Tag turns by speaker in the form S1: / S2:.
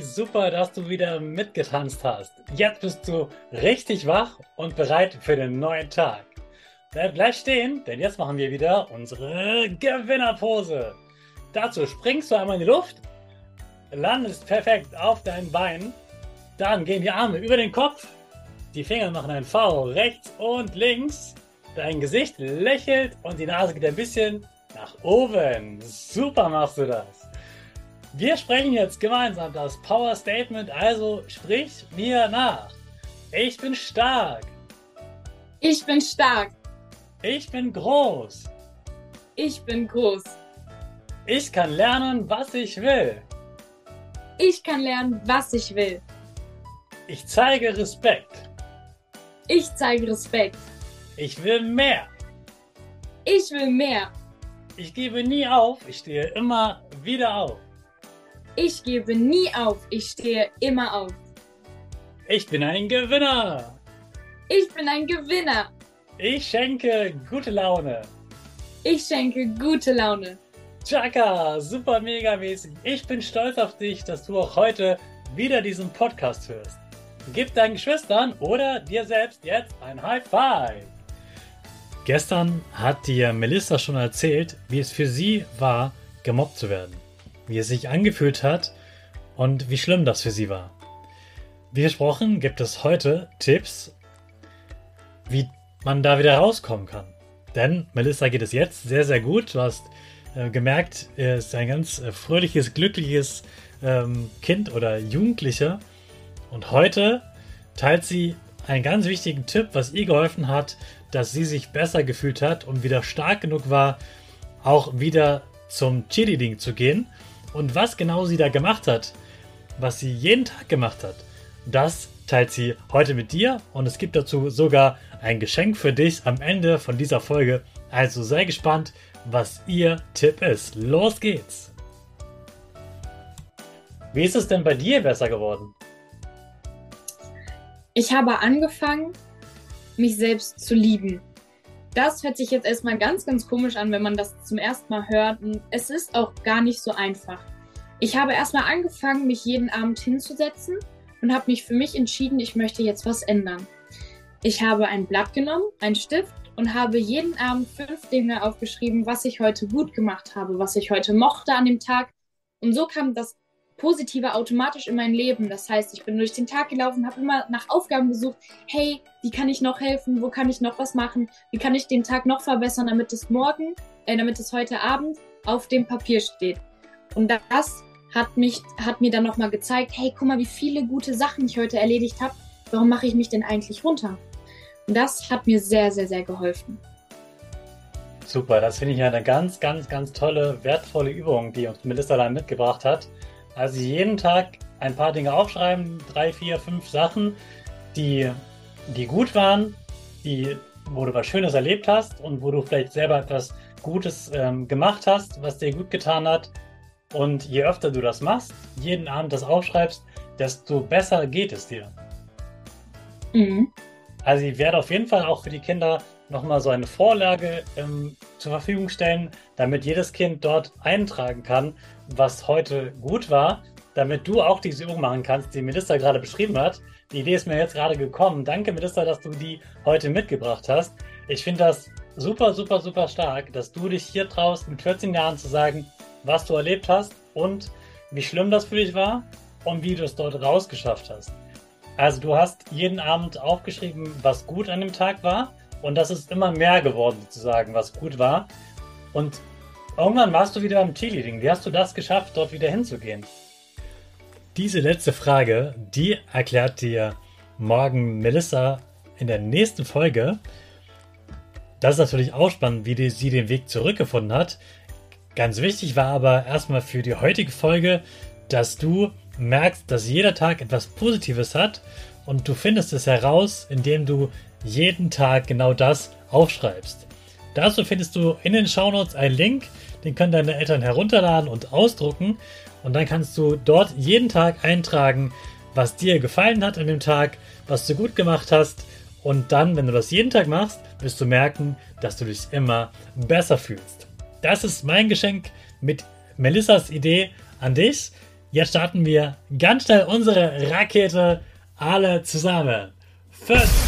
S1: Super, dass du wieder mitgetanzt hast. Jetzt bist du richtig wach und bereit für den neuen Tag. Bleib gleich stehen, denn jetzt machen wir wieder unsere Gewinnerpose. Dazu springst du einmal in die Luft, landest perfekt auf deinen Beinen, dann gehen die Arme über den Kopf, die Finger machen ein V rechts und links, dein Gesicht lächelt und die Nase geht ein bisschen nach oben. Super machst du das. Wir sprechen jetzt gemeinsam das Power Statement, also sprich mir nach. Ich bin stark.
S2: Ich bin stark.
S1: Ich bin groß.
S2: Ich bin groß.
S1: Ich kann lernen, was ich will.
S2: Ich kann lernen, was ich will.
S1: Ich zeige Respekt.
S2: Ich zeige Respekt.
S1: Ich will mehr.
S2: Ich will mehr.
S1: Ich gebe nie auf, ich stehe immer wieder auf.
S2: Ich gebe nie auf, ich stehe immer auf.
S1: Ich bin ein Gewinner.
S2: Ich bin ein Gewinner.
S1: Ich schenke gute Laune.
S2: Ich schenke gute Laune.
S1: Chaka, super mega mäßig. Ich bin stolz auf dich, dass du auch heute wieder diesen Podcast hörst. Gib deinen Geschwistern oder dir selbst jetzt ein High Five. Gestern hat dir Melissa schon erzählt, wie es für sie war, gemobbt zu werden wie es sich angefühlt hat und wie schlimm das für sie war. Wie versprochen gibt es heute Tipps, wie man da wieder rauskommen kann. Denn Melissa geht es jetzt sehr, sehr gut. Du hast äh, gemerkt, er ist ein ganz äh, fröhliches, glückliches ähm, Kind oder Jugendlicher. Und heute teilt sie einen ganz wichtigen Tipp, was ihr geholfen hat, dass sie sich besser gefühlt hat und wieder stark genug war, auch wieder zum Cheerleading zu gehen und was genau sie da gemacht hat, was sie jeden Tag gemacht hat, das teilt sie heute mit dir und es gibt dazu sogar ein Geschenk für dich am Ende von dieser Folge. Also sei gespannt, was ihr Tipp ist. Los geht's! Wie ist es denn bei dir besser geworden?
S2: Ich habe angefangen, mich selbst zu lieben. Das hört sich jetzt erstmal ganz, ganz komisch an, wenn man das zum ersten Mal hört. Und es ist auch gar nicht so einfach. Ich habe erstmal angefangen, mich jeden Abend hinzusetzen und habe mich für mich entschieden, ich möchte jetzt was ändern. Ich habe ein Blatt genommen, einen Stift und habe jeden Abend fünf Dinge aufgeschrieben, was ich heute gut gemacht habe, was ich heute mochte an dem Tag. Und so kam das Positive automatisch in mein Leben. Das heißt, ich bin durch den Tag gelaufen, habe immer nach Aufgaben gesucht. Hey, wie kann ich noch helfen? Wo kann ich noch was machen? Wie kann ich den Tag noch verbessern, damit es morgen, äh, damit es heute Abend auf dem Papier steht? Und das hat mich, hat mir dann nochmal gezeigt, hey, guck mal, wie viele gute Sachen ich heute erledigt habe. Warum mache ich mich denn eigentlich runter? Und das hat mir sehr, sehr, sehr geholfen.
S1: Super, das finde ich eine ganz, ganz, ganz tolle, wertvolle Übung, die uns Melissa dann mitgebracht hat. Also jeden Tag ein paar Dinge aufschreiben, drei, vier, fünf Sachen, die, die gut waren, die, wo du was Schönes erlebt hast und wo du vielleicht selber etwas Gutes ähm, gemacht hast, was dir gut getan hat. Und je öfter du das machst, jeden Abend das aufschreibst, desto besser geht es dir. Mhm. Also ich werde auf jeden Fall auch für die Kinder nochmal so eine Vorlage ähm, zur Verfügung stellen, damit jedes Kind dort eintragen kann, was heute gut war, damit du auch diese Übung machen kannst, die Melissa gerade beschrieben hat. Die Idee ist mir jetzt gerade gekommen. Danke, Melissa, dass du die heute mitgebracht hast. Ich finde das super, super, super stark, dass du dich hier traust, mit 14 Jahren zu sagen, was du erlebt hast und wie schlimm das für dich war und wie du es dort rausgeschafft hast. Also du hast jeden Abend aufgeschrieben, was gut an dem Tag war und das ist immer mehr geworden sozusagen, was gut war. Und irgendwann warst du wieder im Cheerleading. Wie hast du das geschafft, dort wieder hinzugehen? Diese letzte Frage, die erklärt dir morgen Melissa in der nächsten Folge. Das ist natürlich auch spannend, wie die, sie den Weg zurückgefunden hat. Ganz wichtig war aber erstmal für die heutige Folge, dass du merkst, dass jeder Tag etwas Positives hat und du findest es heraus, indem du jeden Tag genau das aufschreibst. Dazu findest du in den Shownotes einen Link, den können deine Eltern herunterladen und ausdrucken und dann kannst du dort jeden Tag eintragen, was dir gefallen hat an dem Tag, was du gut gemacht hast und dann, wenn du das jeden Tag machst, wirst du merken, dass du dich immer besser fühlst. Das ist mein Geschenk mit Melissas Idee an dich. Jetzt starten wir ganz schnell unsere Rakete alle zusammen. 5,